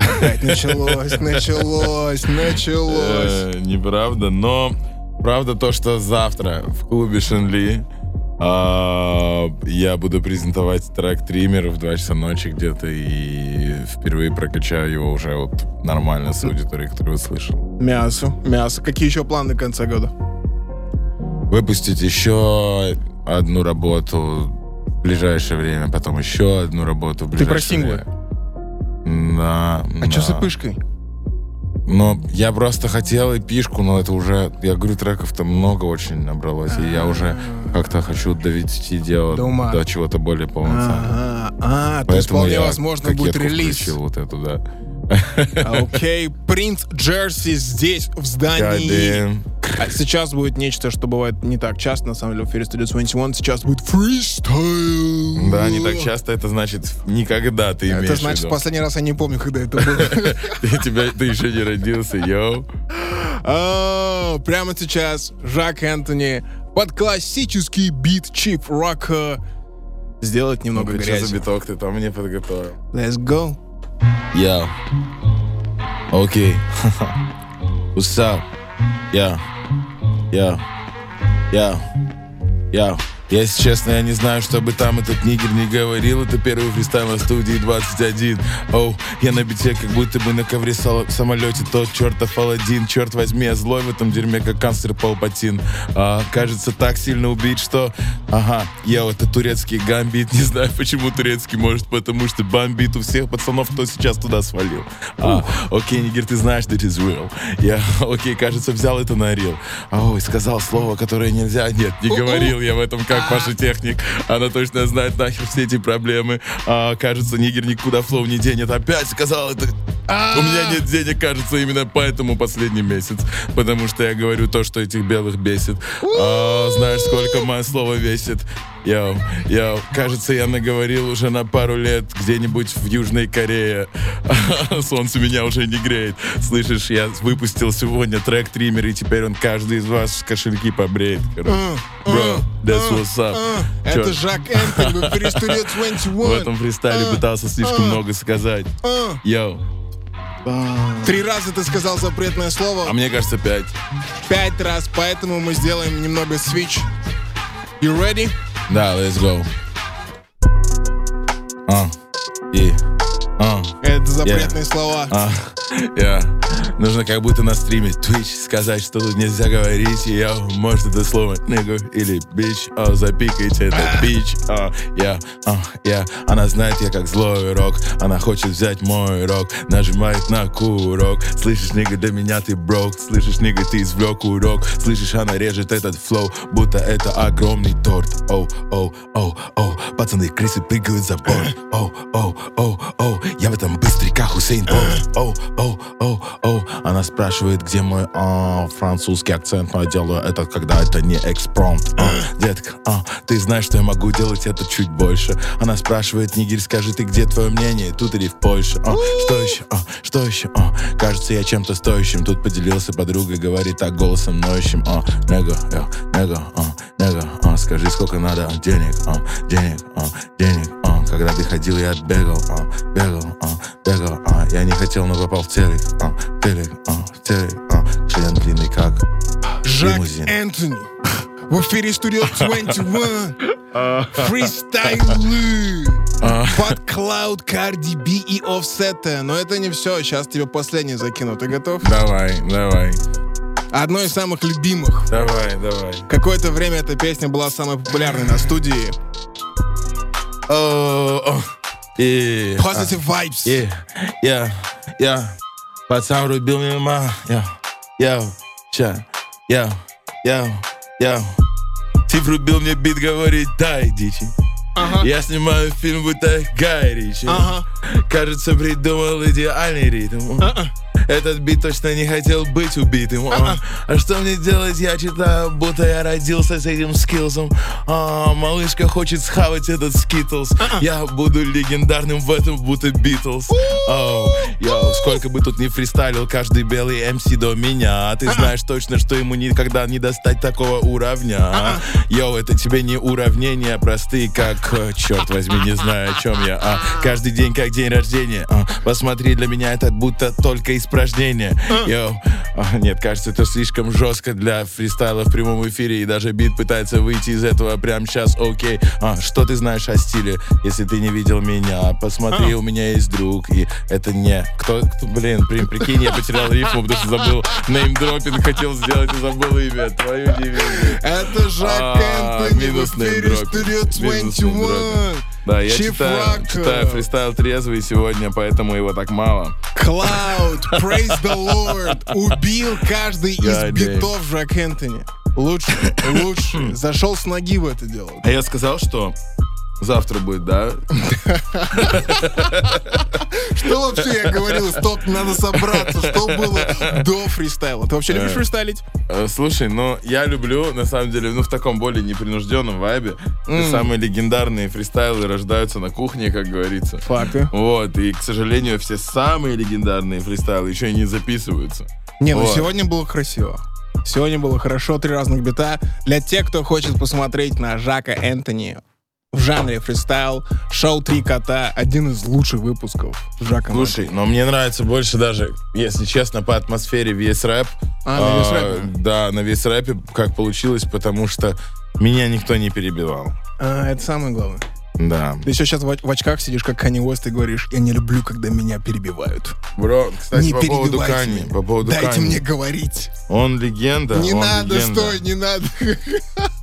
Опять началось, началось, началось. Э, неправда, но правда то, что завтра в клубе Шенли а, я буду презентовать трек Триммер в 2 часа ночи где-то и впервые прокачаю его уже вот нормально с аудиторией, которую услышал. Мясо, мясо. Какие еще планы в конце года? Выпустить еще одну работу в ближайшее время, потом еще одну работу в ближайшее Ты про синглы? время. Да. А да. что с эпышкой? Но я просто хотел эпишку, но это уже, я говорю, треков там много очень набралось, и я уже как-то хочу довести дело До ума. до чего-то более полноценного. Ага, а, то есть вполне возможно будет релиз. вот эту, да. Окей, принц Джерси здесь, в здании. А сейчас будет нечто, что бывает не так часто, на самом деле, в эфире Studio 21. Сейчас будет фристайл. Да, не так часто, это значит никогда ты имеешь Это в значит, виду. последний раз я не помню, когда это было. Ты, тебя, ты еще не родился, йоу. Прямо сейчас Жак Энтони под классический бит чип рока сделать немного Ну-ка, что за грязи. биток ты там мне подготовил? Let's go. Yo. Okay. What's up? Yo. Yeah. Yeah. Yeah. Я, если честно, я не знаю, что бы там этот нигер не говорил. Это первый фристайл на студии 21. Оу, я на бите, как будто бы на ковре в самолете тот чертов Аладдин. Черт возьми, я злой в этом дерьме, как канцлер Палпатин. А, кажется, так сильно убить, что... Ага, я это турецкий гамбит. Не знаю, почему турецкий, может, потому что бомбит у всех пацанов, кто сейчас туда свалил. А, окей, нигер, ты знаешь, that is real. Я, окей, кажется, взял это на рил. Ой, сказал слово, которое нельзя. Нет, не говорил я в этом, как Паша Техник. Она точно знает нахер все эти проблемы. А, кажется, nigga никуда flow не денет. Опять сказал это. У меня нет денег, кажется, именно поэтому последний месяц. Потому что я говорю то, что этих белых бесит. А, знаешь, сколько мое слово весит? Йоу, йоу, кажется, я наговорил уже на пару лет где-нибудь в Южной Корее. Солнце меня уже не греет. Слышишь, я выпустил сегодня трек триммер, и теперь он каждый из вас кошельки побреет. Бро, that's what's up. Это Жак Энтон, в эфире Studio 21. В этом фристайле пытался слишком много сказать. Йоу. Три раза ты сказал запретное слово. А мне кажется, пять. Пять раз, поэтому мы сделаем немного switch. You ready? Да, let's go. А, и, а. Это запретные слова. А, я. Нужно как будто на стриме Twitch сказать, что тут нельзя говорить. И я, может, это слово нигу или бич. А, запикайте это бич. А, я, а, я. Она знает, я как злой рок. Она хочет взять мой рок. Нажимает на курок. Слышишь, нига, для меня ты брок. Слышишь, нига, ты извлек урок. Слышишь, она режет этот флоу, будто это огромный торт. Оу, оу, оу, оу. Пацаны, крысы прыгают за борт. Оу, оу, оу, оу. Я в этом быстрый, как Хусейн Болт. Оу, оу, оу, оу. Она спрашивает, где мой а, французский акцент, но я делаю это, когда это не экспромт. Детка, а, ты знаешь, что я могу делать это чуть больше. Она спрашивает, Нигель, скажи, ты где твое мнение, тут или в Польше? А, что еще? А, что еще? А, кажется, я чем-то стоящим. Тут поделился подругой, говорит так голосом ноющим. А, нега, я, нега, а, нега, а, скажи, сколько надо денег, а, денег, а, денег, а, когда ты ходил, я бегал, а, бегал, а, бегал, а, я не хотел, но попал в телек, а, телек, а, телек, а, член длинный как Жак лимузин. Энтони. В эфире Studio 21. Фристайлы. Под Cloud, Cardi B и Offset. Но это не все. Сейчас тебе последний закину. Ты готов? Давай, давай, Одно из самых любимых. давай, давай. Какое-то время эта песня была самой популярной на студии. О, о, и, Positive Vibes. Yeah, yeah, yeah. Пацан рубил мимо. Я, я, ча, я, я, я. Ты врубил мне бит, говорит, дай дичи. Ага. Я снимаю фильм, будто Гай Ричи. Ага. Кажется, придумал идеальный ритм. А-а. Этот бит точно не хотел быть убитым. А, а что мне делать? Я читаю, будто я родился с этим скиллсом. А, малышка хочет схавать этот скитлс. Я буду легендарным в этом, будто Битлз. Йоу, сколько бы тут ни фристайлил каждый белый МС до меня. А ты знаешь точно, что ему никогда не достать такого уровня. а? Йоу, это тебе не уравнения простые, как, э, черт возьми, не знаю, о чем я. А, каждый день как день рождения. А, посмотри, для меня это будто только испражнение. Йоу, а, нет, кажется, это слишком жестко для фристайла в прямом эфире, и даже бит пытается выйти из этого прямо сейчас. Окей, а, что ты знаешь о стиле, если ты не видел меня? Посмотри, у меня есть друг, и это не... Кто блин, при, прикинь, я потерял рифму, потому что забыл неймдропинг, хотел сделать и забыл имя. Твою дивизию. Это Жак Энтони минус неймдропинг. Studio Минус 21. неймдропинг. Да, я читаю, читаю фристайл трезвый сегодня, поэтому его так мало. Cloud, praise the Lord. Убил каждый из битов Жак Энтони. Лучше, лучше. Зашел с ноги в это дело. А я сказал, что завтра будет, да? Что вообще я говорил? Стоп, надо собраться. Что было до фристайла? Ты вообще любишь Э. фристайлить? Э, Слушай, ну я люблю, на самом деле, ну в таком более непринужденном вайбе. Самые легендарные фристайлы рождаются на кухне, как говорится. Факты. Вот, и, к сожалению, все самые легендарные фристайлы еще и не записываются. Не, ну сегодня было красиво. Сегодня было хорошо, три разных бита. Для тех, кто хочет посмотреть на Жака Энтони в жанре фристайл, шоу «Три кота» — один из лучших выпусков с Жаком Слушай, но мне нравится больше даже, если честно, по атмосфере весь рэп. А, на весь рэпе? Да, на весь рэпе как получилось, потому что Меня никто не перебивал. А, это самое главное. Да. Ты еще сейчас в, в очках сидишь, как Кани Уэст, и говоришь, я не люблю, когда меня перебивают. Бро, кстати, не по поводу Кани. По поводу Дайте Кани. мне говорить. Он легенда. не он надо, легенда. стой, не надо.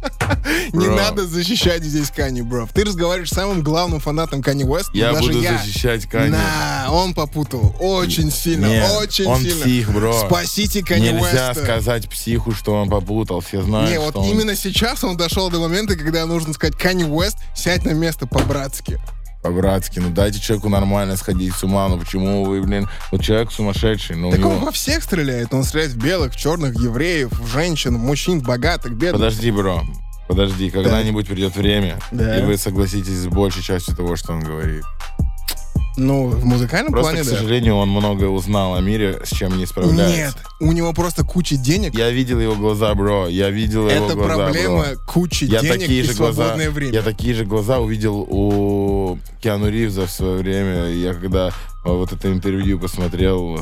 не надо защищать здесь Кани, бро. Ты разговариваешь с самым главным фанатом Кани Уэст. Я буду защищать Кани. На, он попутал. Очень сильно, очень он сильно. псих, бро. Спасите Кани Нельзя Уэста. сказать психу, что он попутал. Все знают, Не, вот именно сейчас он дошел до момента, когда нужно сказать, Кани Уэст, сядь на место по-братски. По-братски, ну дайте человеку нормально сходить с ума, ну почему вы, блин, вот человек сумасшедший, ну Так он него... во всех стреляет. Он стреляет в белых, в черных, евреев, в женщин, в мужчин, в богатых, бедных. Подожди, бро, подожди, когда-нибудь придет время, Да. и вы согласитесь с большей частью того, что он говорит. Ну, в музыкальном Просто, плане, к да. сожалению, он многое узнал о мире, с чем не справляется. Нет, у него просто куча денег. Я видел его глаза, бро, я видел его Это глаза, проблема бро. кучи Я денег такие и же глаза, свободное время. я такие же глаза увидел у Киану Ривза в свое время. Я когда э, вот это интервью посмотрел,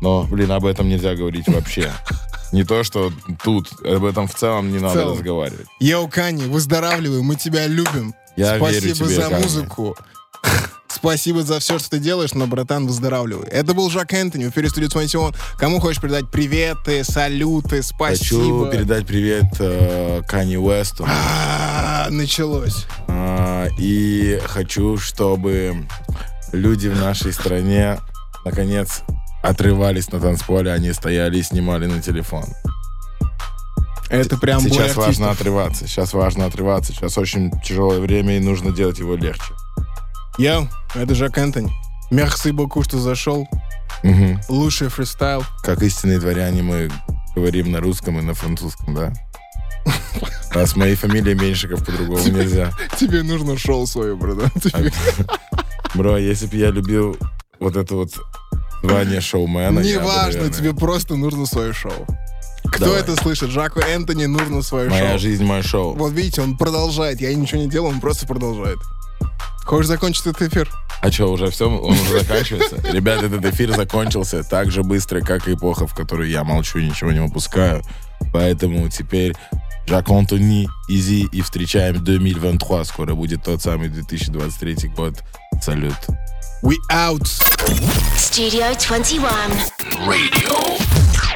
но, блин, об этом нельзя говорить вообще. Не то, что тут, об этом в целом не надо целом. разговаривать. Йоу, Кани, выздоравливай, мы тебя любим. Я Спасибо верю тебе, за Кани. музыку. Спасибо за все, что ты делаешь, но, братан, выздоравливай. Это был Жак Энтони в Studio 21. Кому хочешь передать приветы, салюты, спасибо. Хочу передать привет э, Кани Уэсту. А, началось. А, И хочу, чтобы люди в нашей стране наконец отрывались на танцполе, они стояли и снимали на телефон. Это прям Сейчас важно отрываться. Сейчас важно отрываться. Сейчас очень тяжелое время, и нужно делать его легче. Йоу, это Жак Энтони. Мерси боку, что зашел. Мгм. Лучший фристайл. Как истинные дворяне мы говорим на русском и на французском, да? А с моей фамилией Меньшиков по-другому нельзя. Тебе нужно шоу свое, братан. Бро, если бы я любил вот это вот звание шоумена... Неважно, тебе просто нужно свое шоу. Кто Давай. это слышит? Жаку Энтони нужно свое Моя шоу. жизнь, мое шоу. Вот видите, он продолжает. Я ничего не делаю, он просто продолжает. Хочешь закончить этот эфир? А что, уже все? Он уже заканчивается? Ребят, этот эфир закончился так же быстро, как и эпоха, в которой я молчу и ничего не выпускаю. Поэтому теперь Жак Антони, Изи и встречаем 2023. Скоро будет тот самый 2023 год. Салют. We out. Studio 21. Radio.